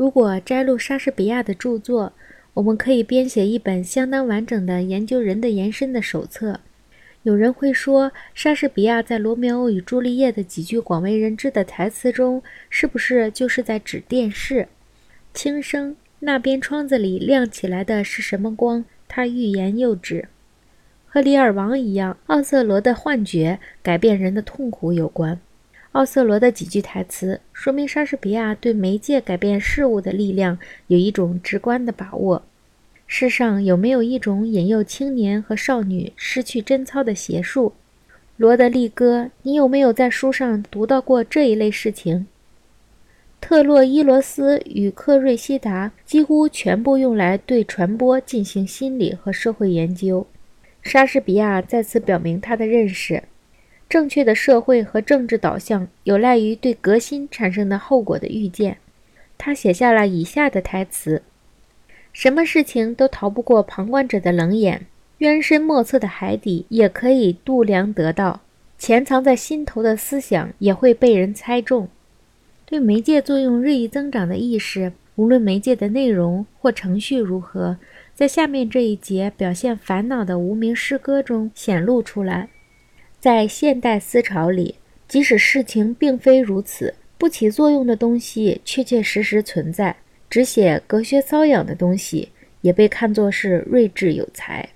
如果摘录莎士比亚的著作，我们可以编写一本相当完整的研究人的延伸的手册。有人会说，莎士比亚在《罗密欧与朱丽叶》的几句广为人知的台词中，是不是就是在指电视？轻声，那边窗子里亮起来的是什么光？他欲言又止。和《李尔王》一样，奥瑟罗的幻觉改变人的痛苦有关。奥瑟罗的几句台词，说明莎士比亚对媒介改变事物的力量有一种直观的把握。世上有没有一种引诱青年和少女失去贞操的邪术？罗德利哥，你有没有在书上读到过这一类事情？特洛伊罗斯与克瑞西达几乎全部用来对传播进行心理和社会研究。莎士比亚再次表明他的认识。正确的社会和政治导向有赖于对革新产生的后果的预见。他写下了以下的台词：“什么事情都逃不过旁观者的冷眼，渊深莫测的海底也可以度量得到，潜藏在心头的思想也会被人猜中。”对媒介作用日益增长的意识，无论媒介的内容或程序如何，在下面这一节表现烦恼的无名诗歌中显露出来。在现代思潮里，即使事情并非如此，不起作用的东西确确实实存在；只写隔靴搔痒的东西，也被看作是睿智有才。